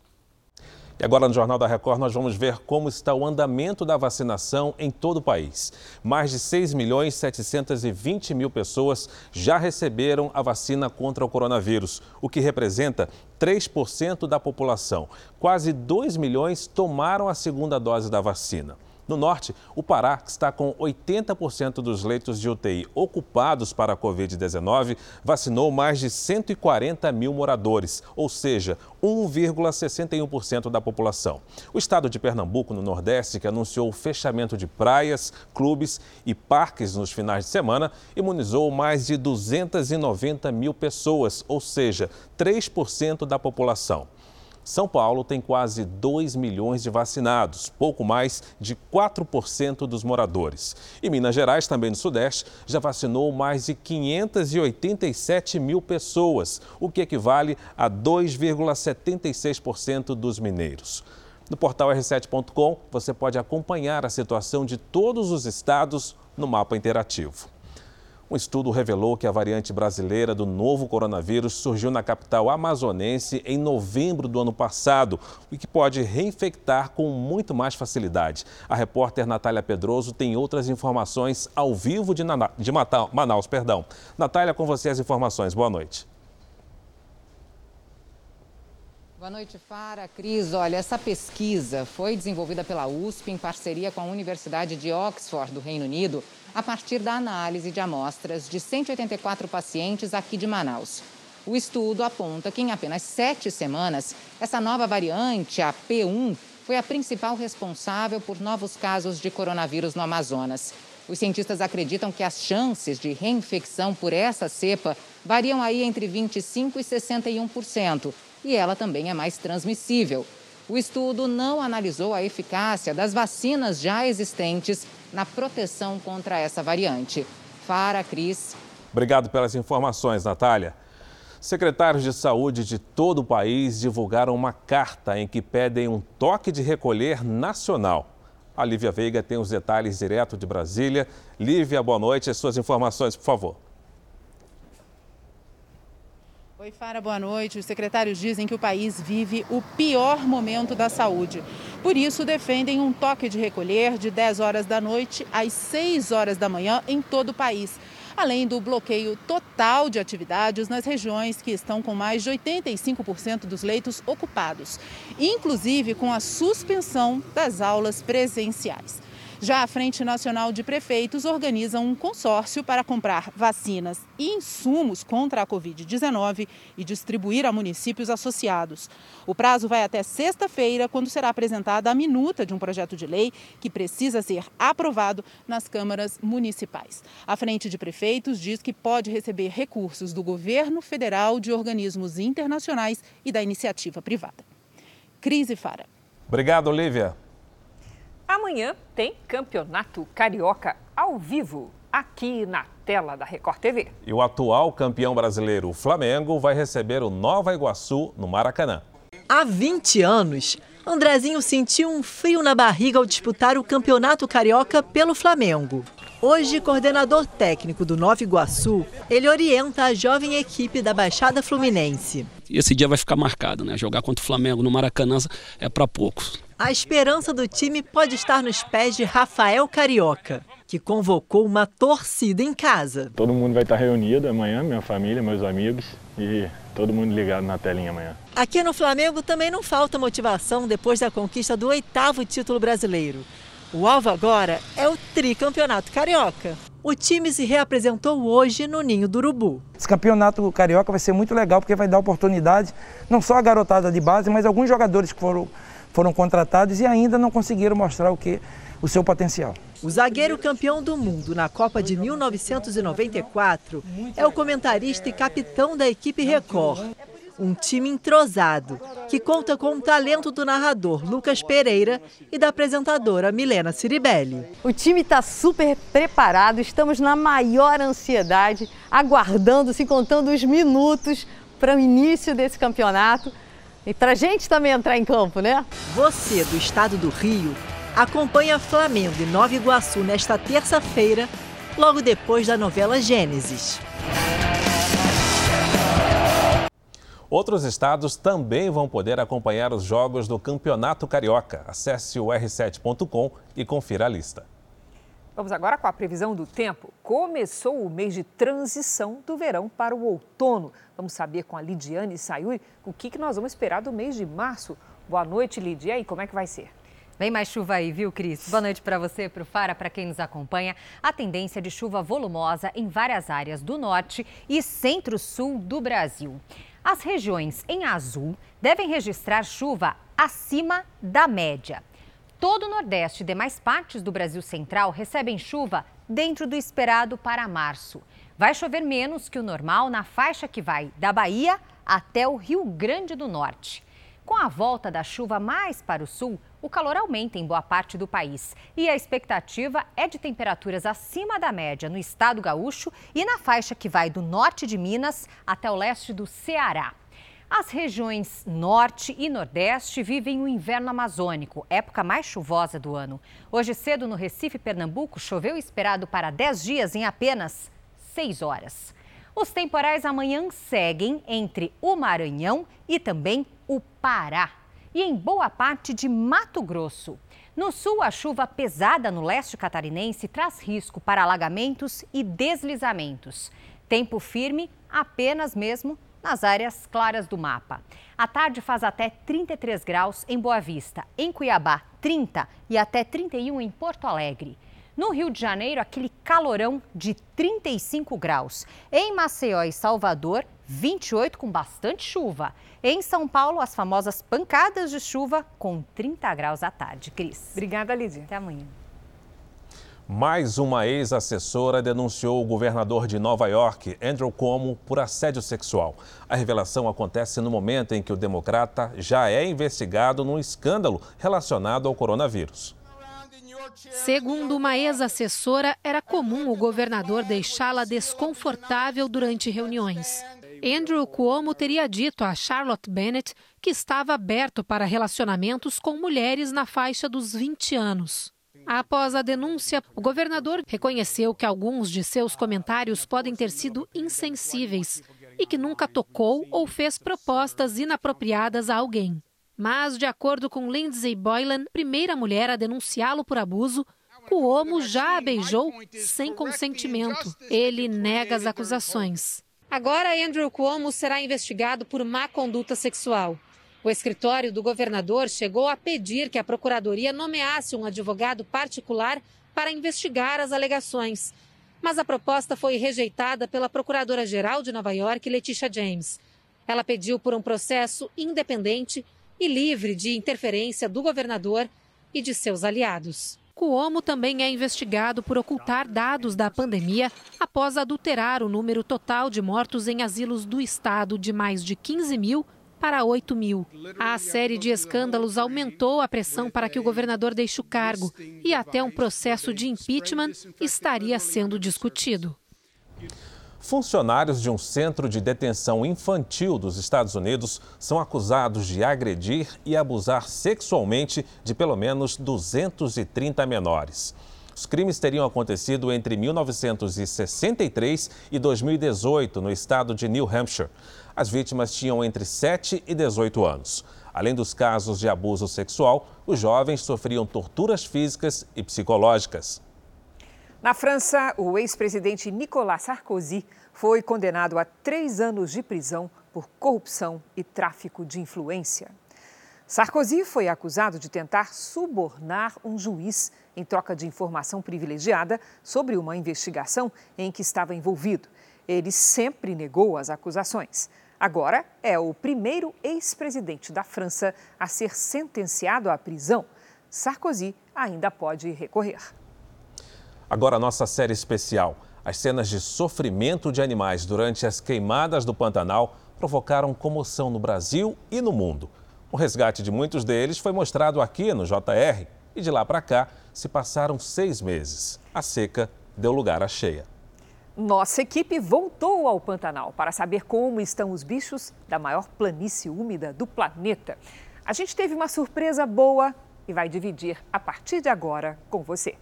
Agora no Jornal da Record nós vamos ver como está o andamento da vacinação em todo o país. Mais de 6 milhões 720 mil pessoas já receberam a vacina contra o coronavírus, o que representa 3% da população. Quase 2 milhões tomaram a segunda dose da vacina. No norte, o Pará, que está com 80% dos leitos de UTI ocupados para a Covid-19, vacinou mais de 140 mil moradores, ou seja, 1,61% da população. O estado de Pernambuco, no Nordeste, que anunciou o fechamento de praias, clubes e parques nos finais de semana, imunizou mais de 290 mil pessoas, ou seja, 3% da população. São Paulo tem quase 2 milhões de vacinados, pouco mais de 4% dos moradores. E Minas Gerais, também no Sudeste, já vacinou mais de 587 mil pessoas, o que equivale a 2,76% dos mineiros. No portal r7.com você pode acompanhar a situação de todos os estados no mapa interativo. Um estudo revelou que a variante brasileira do novo coronavírus surgiu na capital amazonense em novembro do ano passado, o que pode reinfectar com muito mais facilidade. A repórter Natália Pedroso tem outras informações ao vivo de, de Manaus. Perdão. Natália, com você as informações. Boa noite. Boa noite, Fara. Cris, olha, essa pesquisa foi desenvolvida pela USP em parceria com a Universidade de Oxford, do Reino Unido a partir da análise de amostras de 184 pacientes aqui de Manaus. O estudo aponta que em apenas sete semanas, essa nova variante, a P1, foi a principal responsável por novos casos de coronavírus no Amazonas. Os cientistas acreditam que as chances de reinfecção por essa cepa variam aí entre 25% e 61%, e ela também é mais transmissível. O estudo não analisou a eficácia das vacinas já existentes na proteção contra essa variante. Fara, Cris. Obrigado pelas informações, Natália. Secretários de saúde de todo o país divulgaram uma carta em que pedem um toque de recolher nacional. A Lívia Veiga tem os detalhes direto de Brasília. Lívia, boa noite. As suas informações, por favor. Oi, Fara, boa noite. Os secretários dizem que o país vive o pior momento da saúde. Por isso, defendem um toque de recolher de 10 horas da noite às 6 horas da manhã em todo o país além do bloqueio total de atividades nas regiões que estão com mais de 85% dos leitos ocupados, inclusive com a suspensão das aulas presenciais. Já a Frente Nacional de Prefeitos organiza um consórcio para comprar vacinas e insumos contra a Covid-19 e distribuir a municípios associados. O prazo vai até sexta-feira, quando será apresentada a minuta de um projeto de lei que precisa ser aprovado nas câmaras municipais. A Frente de Prefeitos diz que pode receber recursos do governo federal, de organismos internacionais e da iniciativa privada. Crise Fara. Obrigado, Olivia. Amanhã tem Campeonato Carioca ao vivo, aqui na tela da Record TV. E o atual campeão brasileiro, o Flamengo, vai receber o Nova Iguaçu no Maracanã. Há 20 anos, Andrezinho sentiu um frio na barriga ao disputar o Campeonato Carioca pelo Flamengo. Hoje, coordenador técnico do Nova Iguaçu, ele orienta a jovem equipe da Baixada Fluminense. Esse dia vai ficar marcado, né? Jogar contra o Flamengo no Maracanã é para poucos. A esperança do time pode estar nos pés de Rafael Carioca, que convocou uma torcida em casa. Todo mundo vai estar reunido amanhã, minha família, meus amigos e todo mundo ligado na telinha amanhã. Aqui no Flamengo também não falta motivação depois da conquista do oitavo título brasileiro. O alvo agora é o tricampeonato carioca. O time se reapresentou hoje no Ninho do Urubu. Esse campeonato carioca vai ser muito legal porque vai dar oportunidade não só a garotada de base, mas alguns jogadores que foram, foram contratados e ainda não conseguiram mostrar o que o seu potencial. O zagueiro campeão do mundo na Copa de 1994 é o comentarista e capitão da equipe Record um time entrosado, que conta com o talento do narrador Lucas Pereira e da apresentadora Milena Ciribelli. O time está super preparado, estamos na maior ansiedade, aguardando, se contando os minutos para o início desse campeonato e para a gente também entrar em campo, né? Você, do estado do Rio, acompanha Flamengo e Nova Iguaçu nesta terça-feira, logo depois da novela Gênesis. Outros estados também vão poder acompanhar os jogos do Campeonato Carioca. Acesse o r7.com e confira a lista. Vamos agora com a previsão do tempo. Começou o mês de transição do verão para o outono. Vamos saber com a Lidiane Sayuri o que, que nós vamos esperar do mês de março. Boa noite, Lidia. E como é que vai ser? Vem mais chuva aí, viu, Cris? Boa noite para você, para o Fara, para quem nos acompanha. A tendência de chuva volumosa em várias áreas do norte e centro-sul do Brasil. As regiões em azul devem registrar chuva acima da média. Todo o Nordeste e demais partes do Brasil Central recebem chuva dentro do esperado para março. Vai chover menos que o normal na faixa que vai da Bahia até o Rio Grande do Norte. Com a volta da chuva mais para o sul, o calor aumenta em boa parte do país e a expectativa é de temperaturas acima da média no estado gaúcho e na faixa que vai do norte de Minas até o leste do Ceará. As regiões norte e nordeste vivem o inverno amazônico, época mais chuvosa do ano. Hoje cedo no Recife, Pernambuco, choveu esperado para 10 dias em apenas 6 horas. Os temporais amanhã seguem entre o Maranhão e também o Pará e em boa parte de Mato Grosso. No sul, a chuva pesada no leste catarinense traz risco para alagamentos e deslizamentos. Tempo firme apenas mesmo nas áreas claras do mapa. A tarde faz até 33 graus em Boa Vista, em Cuiabá 30 e até 31 em Porto Alegre. No Rio de Janeiro, aquele calorão de 35 graus. Em Maceió e Salvador, 28 com bastante chuva. Em São Paulo, as famosas pancadas de chuva com 30 graus à tarde. Cris. Obrigada, Lídia. Até amanhã. Mais uma ex-assessora denunciou o governador de Nova York, Andrew Cuomo, por assédio sexual. A revelação acontece no momento em que o democrata já é investigado num escândalo relacionado ao coronavírus. Segundo uma ex-assessora, era comum o governador deixá-la desconfortável durante reuniões. Andrew Cuomo teria dito a Charlotte Bennett que estava aberto para relacionamentos com mulheres na faixa dos 20 anos. Após a denúncia, o governador reconheceu que alguns de seus comentários podem ter sido insensíveis e que nunca tocou ou fez propostas inapropriadas a alguém. Mas, de acordo com Lindsay Boylan, primeira mulher a denunciá-lo por abuso, Cuomo já a beijou sem consentimento. Ele nega as acusações. Agora, Andrew Cuomo será investigado por má conduta sexual. O escritório do governador chegou a pedir que a procuradoria nomeasse um advogado particular para investigar as alegações. Mas a proposta foi rejeitada pela procuradora-geral de Nova York, Letitia James. Ela pediu por um processo independente e livre de interferência do governador e de seus aliados. Cuomo também é investigado por ocultar dados da pandemia após adulterar o número total de mortos em asilos do estado de mais de 15 mil para 8 mil. A série de escândalos aumentou a pressão para que o governador deixe o cargo e até um processo de impeachment estaria sendo discutido. Funcionários de um centro de detenção infantil dos Estados Unidos são acusados de agredir e abusar sexualmente de pelo menos 230 menores. Os crimes teriam acontecido entre 1963 e 2018 no estado de New Hampshire. As vítimas tinham entre 7 e 18 anos. Além dos casos de abuso sexual, os jovens sofriam torturas físicas e psicológicas. Na França, o ex-presidente Nicolas Sarkozy foi condenado a três anos de prisão por corrupção e tráfico de influência. Sarkozy foi acusado de tentar subornar um juiz em troca de informação privilegiada sobre uma investigação em que estava envolvido. Ele sempre negou as acusações. Agora é o primeiro ex-presidente da França a ser sentenciado à prisão. Sarkozy ainda pode recorrer. Agora, nossa série especial. As cenas de sofrimento de animais durante as queimadas do Pantanal provocaram comoção no Brasil e no mundo. O resgate de muitos deles foi mostrado aqui no JR e de lá para cá se passaram seis meses. A seca deu lugar à cheia. Nossa equipe voltou ao Pantanal para saber como estão os bichos da maior planície úmida do planeta. A gente teve uma surpresa boa e vai dividir a partir de agora com você.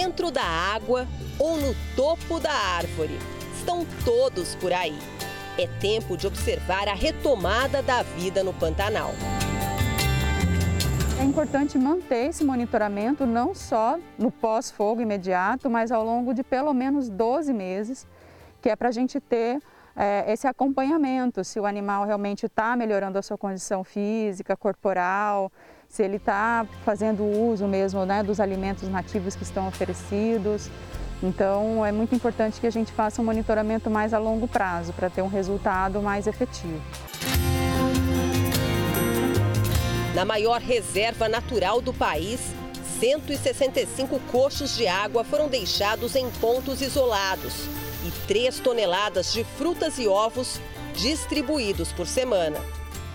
Dentro da água ou no topo da árvore. Estão todos por aí. É tempo de observar a retomada da vida no Pantanal. É importante manter esse monitoramento não só no pós-fogo imediato, mas ao longo de pelo menos 12 meses, que é para a gente ter é, esse acompanhamento, se o animal realmente está melhorando a sua condição física, corporal, se ele está fazendo uso mesmo né, dos alimentos nativos que estão oferecidos. Então é muito importante que a gente faça um monitoramento mais a longo prazo para ter um resultado mais efetivo. Na maior reserva natural do país, 165 coxos de água foram deixados em pontos isolados e 3 toneladas de frutas e ovos distribuídos por semana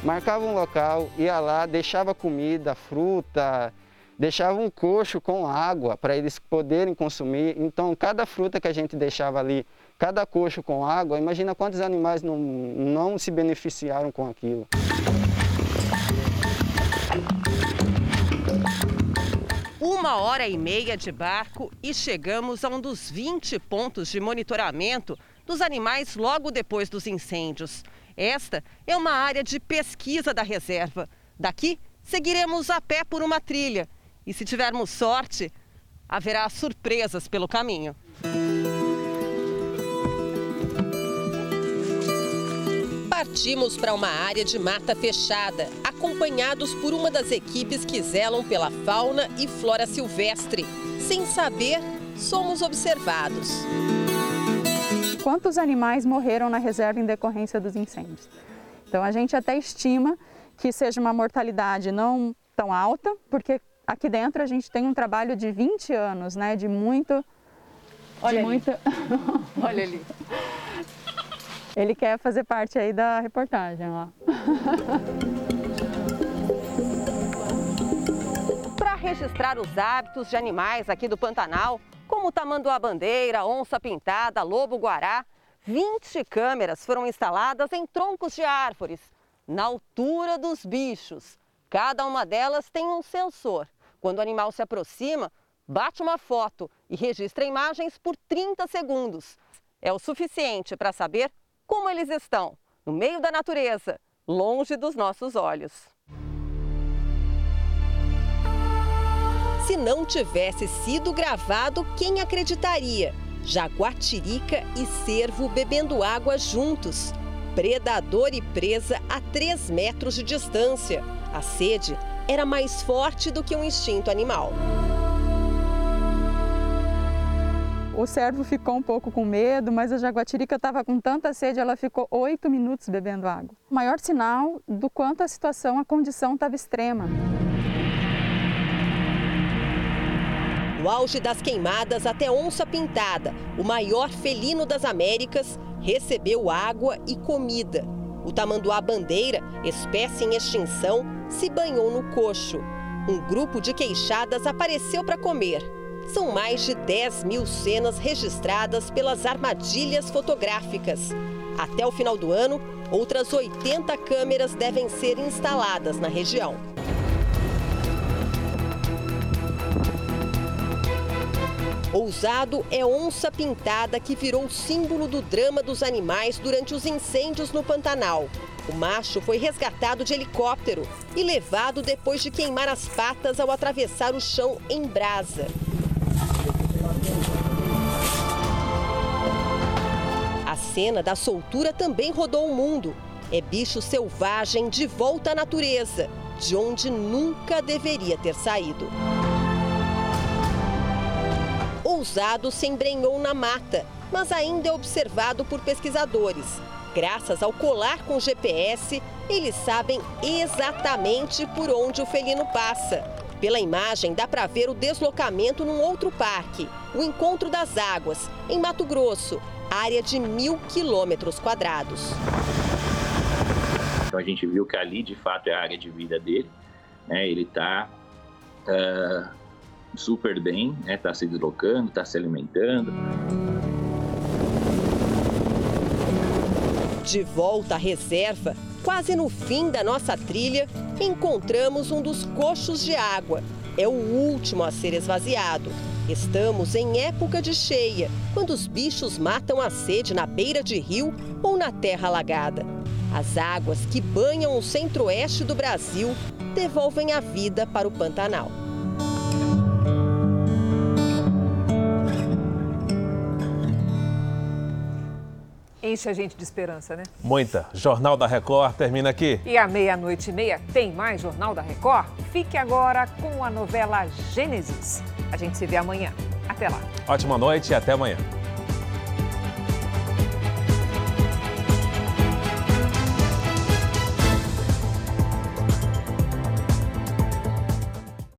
marcava um local, ia lá, deixava comida, fruta, deixava um coxo com água para eles poderem consumir. Então, cada fruta que a gente deixava ali, cada coxo com água, imagina quantos animais não, não se beneficiaram com aquilo. Uma hora e meia de barco e chegamos a um dos 20 pontos de monitoramento dos animais logo depois dos incêndios. Esta é uma área de pesquisa da reserva. Daqui, seguiremos a pé por uma trilha. E se tivermos sorte, haverá surpresas pelo caminho. Partimos para uma área de mata fechada, acompanhados por uma das equipes que zelam pela fauna e flora silvestre. Sem saber, somos observados quantos animais morreram na reserva em decorrência dos incêndios. Então a gente até estima que seja uma mortalidade não tão alta, porque aqui dentro a gente tem um trabalho de 20 anos, né, de muito Olha de muita Olha ali. Ele quer fazer parte aí da reportagem, ó. Para registrar os hábitos de animais aqui do Pantanal, como tamanduá-bandeira, onça-pintada, lobo-guará, 20 câmeras foram instaladas em troncos de árvores. na altura dos bichos. Cada uma delas tem um sensor. Quando o animal se aproxima, bate uma foto e registra imagens por 30 segundos. É o suficiente para saber como eles estão, no meio da natureza, longe dos nossos olhos. Se não tivesse sido gravado, quem acreditaria? Jaguatirica e cervo bebendo água juntos. Predador e presa a 3 metros de distância. A sede era mais forte do que um instinto animal. O servo ficou um pouco com medo, mas a jaguatirica estava com tanta sede, ela ficou oito minutos bebendo água. O maior sinal do quanto a situação, a condição estava extrema. No auge das queimadas, até onça pintada, o maior felino das Américas, recebeu água e comida. O tamanduá bandeira, espécie em extinção, se banhou no coxo. Um grupo de queixadas apareceu para comer. São mais de 10 mil cenas registradas pelas armadilhas fotográficas. Até o final do ano, outras 80 câmeras devem ser instaladas na região. Ousado é onça pintada que virou símbolo do drama dos animais durante os incêndios no Pantanal. O macho foi resgatado de helicóptero e levado depois de queimar as patas ao atravessar o chão em brasa. A cena da soltura também rodou o mundo. É bicho selvagem de volta à natureza, de onde nunca deveria ter saído. Ousado se embrenhou na mata, mas ainda é observado por pesquisadores. Graças ao colar com GPS, eles sabem exatamente por onde o felino passa. Pela imagem, dá para ver o deslocamento num outro parque, o Encontro das Águas, em Mato Grosso, área de mil quilômetros quadrados. Então a gente viu que ali de fato é a área de vida dele, né? Ele está uh, ah, super bem, está né? Se deslocando, está se alimentando. De volta à reserva, quase no fim da nossa trilha, encontramos um dos coxos de água. É o último a ser esvaziado. Estamos em época de cheia, quando os bichos matam a sede na beira de rio ou na terra alagada. As águas que banham o centro-oeste do Brasil devolvem a vida para o Pantanal. Enche a gente de esperança, né? Muita. Jornal da Record termina aqui. E à meia-noite e meia tem mais Jornal da Record? Fique agora com a novela Gênesis. A gente se vê amanhã. Até lá. Ótima noite e até amanhã.